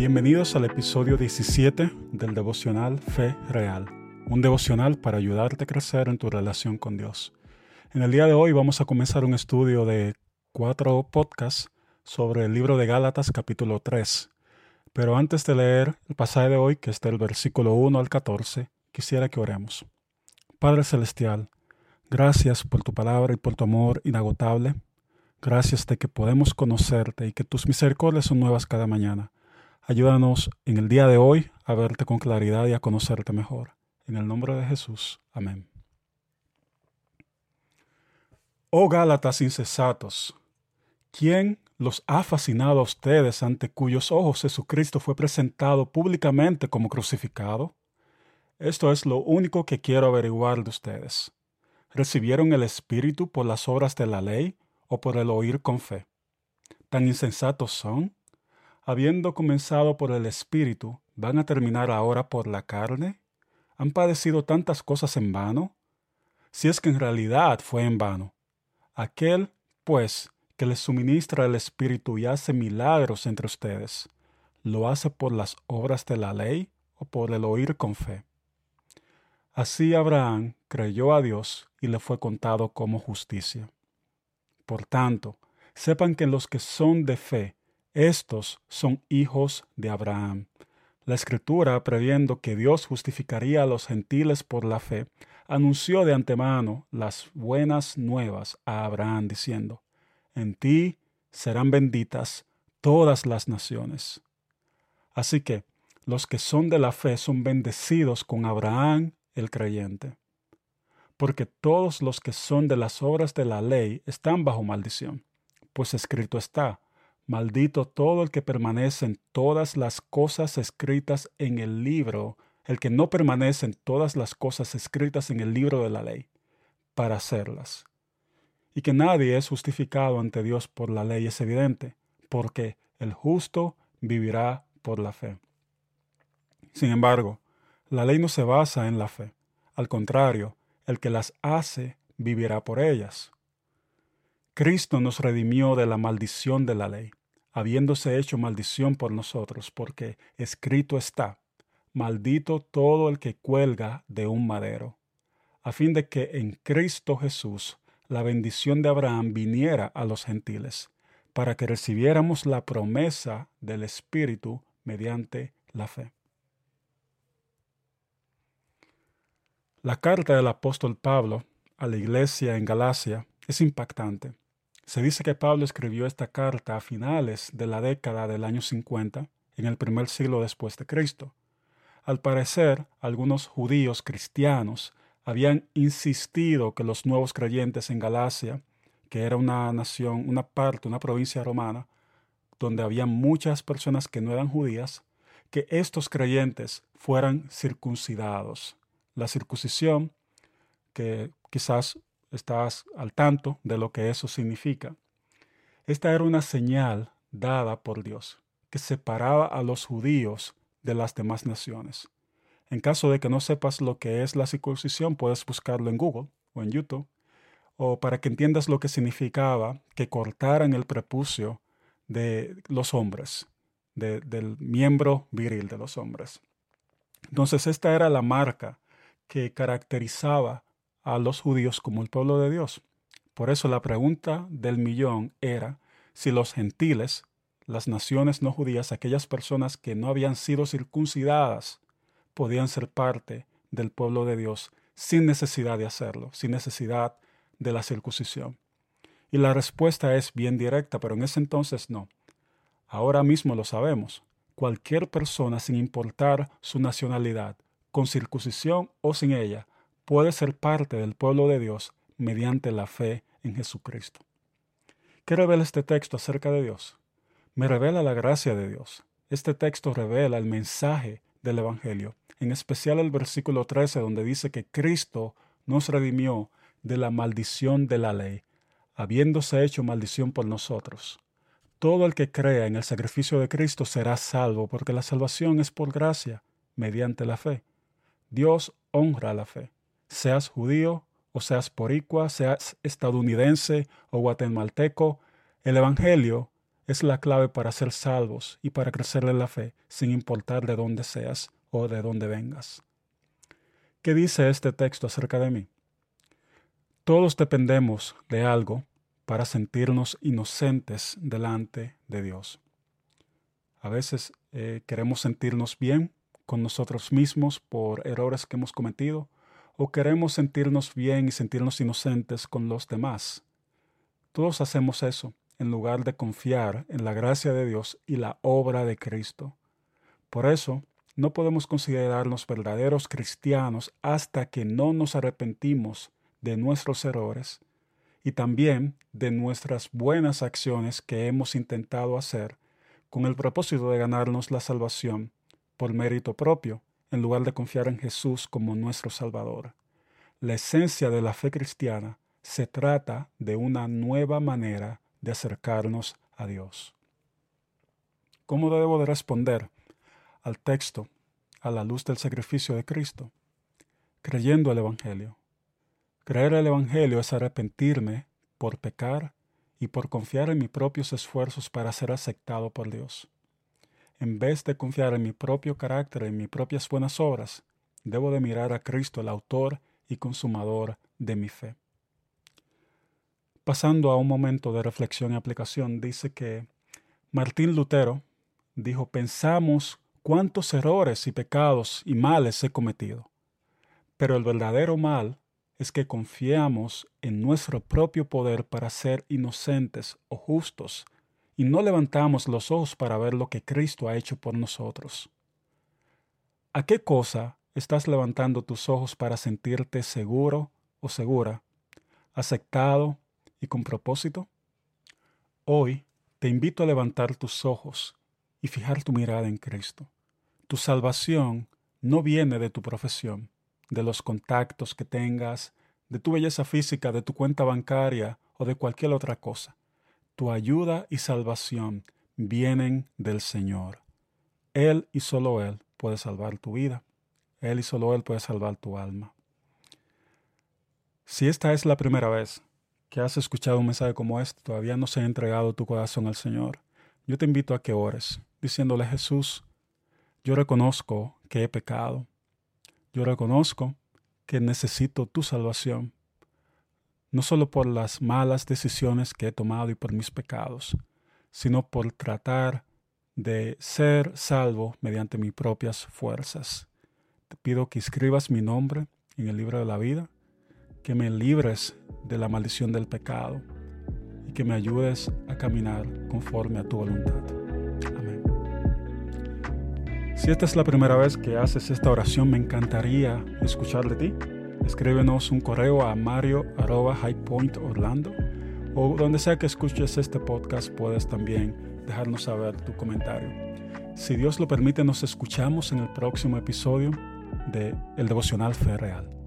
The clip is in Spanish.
Bienvenidos al episodio 17 del devocional Fe Real, un devocional para ayudarte a crecer en tu relación con Dios. En el día de hoy vamos a comenzar un estudio de cuatro podcasts sobre el libro de Gálatas capítulo 3. Pero antes de leer el pasaje de hoy, que está del versículo 1 al 14, quisiera que oremos. Padre Celestial, gracias por tu palabra y por tu amor inagotable. Gracias de que podemos conocerte y que tus misericordias son nuevas cada mañana. Ayúdanos en el día de hoy a verte con claridad y a conocerte mejor. En el nombre de Jesús. Amén. Oh Gálatas incesatos, ¿quién los ha fascinado a ustedes ante cuyos ojos Jesucristo fue presentado públicamente como crucificado? Esto es lo único que quiero averiguar de ustedes. ¿Recibieron el Espíritu por las obras de la ley o por el oír con fe? ¿Tan insensatos son? Habiendo comenzado por el Espíritu, ¿van a terminar ahora por la carne? ¿Han padecido tantas cosas en vano? Si es que en realidad fue en vano. Aquel, pues, que les suministra el Espíritu y hace milagros entre ustedes, ¿lo hace por las obras de la ley o por el oír con fe? Así Abraham creyó a Dios y le fue contado como justicia. Por tanto, sepan que los que son de fe, estos son hijos de Abraham. La Escritura, previendo que Dios justificaría a los gentiles por la fe, anunció de antemano las buenas nuevas a Abraham, diciendo, en ti serán benditas todas las naciones. Así que los que son de la fe son bendecidos con Abraham el creyente. Porque todos los que son de las obras de la ley están bajo maldición, pues escrito está, maldito todo el que permanece en todas las cosas escritas en el libro, el que no permanece en todas las cosas escritas en el libro de la ley, para hacerlas y que nadie es justificado ante Dios por la ley es evidente, porque el justo vivirá por la fe. Sin embargo, la ley no se basa en la fe. Al contrario, el que las hace vivirá por ellas. Cristo nos redimió de la maldición de la ley, habiéndose hecho maldición por nosotros, porque escrito está, maldito todo el que cuelga de un madero, a fin de que en Cristo Jesús la bendición de Abraham viniera a los gentiles, para que recibiéramos la promesa del Espíritu mediante la fe. La carta del apóstol Pablo a la iglesia en Galacia es impactante. Se dice que Pablo escribió esta carta a finales de la década del año 50, en el primer siglo después de Cristo. Al parecer, algunos judíos cristianos habían insistido que los nuevos creyentes en Galacia, que era una nación, una parte, una provincia romana, donde había muchas personas que no eran judías, que estos creyentes fueran circuncidados. La circuncisión, que quizás estás al tanto de lo que eso significa, esta era una señal dada por Dios, que separaba a los judíos de las demás naciones. En caso de que no sepas lo que es la circuncisión, puedes buscarlo en Google o en YouTube, o para que entiendas lo que significaba que cortaran el prepucio de los hombres, del miembro viril de los hombres. Entonces esta era la marca que caracterizaba a los judíos como el pueblo de Dios. Por eso la pregunta del millón era si los gentiles, las naciones no judías, aquellas personas que no habían sido circuncidadas, podían ser parte del pueblo de Dios sin necesidad de hacerlo, sin necesidad de la circuncisión. Y la respuesta es bien directa, pero en ese entonces no. Ahora mismo lo sabemos. Cualquier persona, sin importar su nacionalidad, con circuncisión o sin ella, puede ser parte del pueblo de Dios mediante la fe en Jesucristo. ¿Qué revela este texto acerca de Dios? Me revela la gracia de Dios. Este texto revela el mensaje del Evangelio, en especial el versículo 13 donde dice que Cristo nos redimió de la maldición de la ley, habiéndose hecho maldición por nosotros. Todo el que crea en el sacrificio de Cristo será salvo, porque la salvación es por gracia, mediante la fe. Dios honra la fe. Seas judío o seas poricua, seas estadounidense o guatemalteco, el Evangelio es la clave para ser salvos y para crecer en la fe sin importar de dónde seas o de dónde vengas. ¿Qué dice este texto acerca de mí? Todos dependemos de algo para sentirnos inocentes delante de Dios. A veces eh, queremos sentirnos bien con nosotros mismos por errores que hemos cometido o queremos sentirnos bien y sentirnos inocentes con los demás. Todos hacemos eso en lugar de confiar en la gracia de Dios y la obra de Cristo. Por eso, no podemos considerarnos verdaderos cristianos hasta que no nos arrepentimos de nuestros errores y también de nuestras buenas acciones que hemos intentado hacer con el propósito de ganarnos la salvación por mérito propio, en lugar de confiar en Jesús como nuestro Salvador. La esencia de la fe cristiana se trata de una nueva manera de acercarnos a Dios. ¿Cómo debo de responder al texto a la luz del sacrificio de Cristo? Creyendo el Evangelio. Creer el Evangelio es arrepentirme por pecar y por confiar en mis propios esfuerzos para ser aceptado por Dios. En vez de confiar en mi propio carácter, en mis propias buenas obras, debo de mirar a Cristo, el autor y consumador de mi fe. Pasando a un momento de reflexión y aplicación, dice que Martín Lutero dijo, pensamos cuántos errores y pecados y males he cometido, pero el verdadero mal es que confiamos en nuestro propio poder para ser inocentes o justos y no levantamos los ojos para ver lo que Cristo ha hecho por nosotros. ¿A qué cosa estás levantando tus ojos para sentirte seguro o segura, aceptado y con propósito? Hoy te invito a levantar tus ojos y fijar tu mirada en Cristo. Tu salvación no viene de tu profesión, de los contactos que tengas, de tu belleza física, de tu cuenta bancaria o de cualquier otra cosa. Tu ayuda y salvación vienen del Señor. Él y solo Él puede salvar tu vida. Él y solo Él puede salvar tu alma. Si esta es la primera vez que has escuchado un mensaje como este, todavía no se ha entregado tu corazón al Señor, yo te invito a que ores, diciéndole Jesús, yo reconozco que he pecado. Yo reconozco que necesito tu salvación, no solo por las malas decisiones que he tomado y por mis pecados, sino por tratar de ser salvo mediante mis propias fuerzas. Te pido que escribas mi nombre en el libro de la vida, que me libres de la maldición del pecado y que me ayudes a caminar conforme a tu voluntad. Si esta es la primera vez que haces esta oración, me encantaría escuchar de ti. Escríbenos un correo a mario.highpointorlando o donde sea que escuches este podcast puedes también dejarnos saber tu comentario. Si Dios lo permite, nos escuchamos en el próximo episodio de El Devocional Fe Real.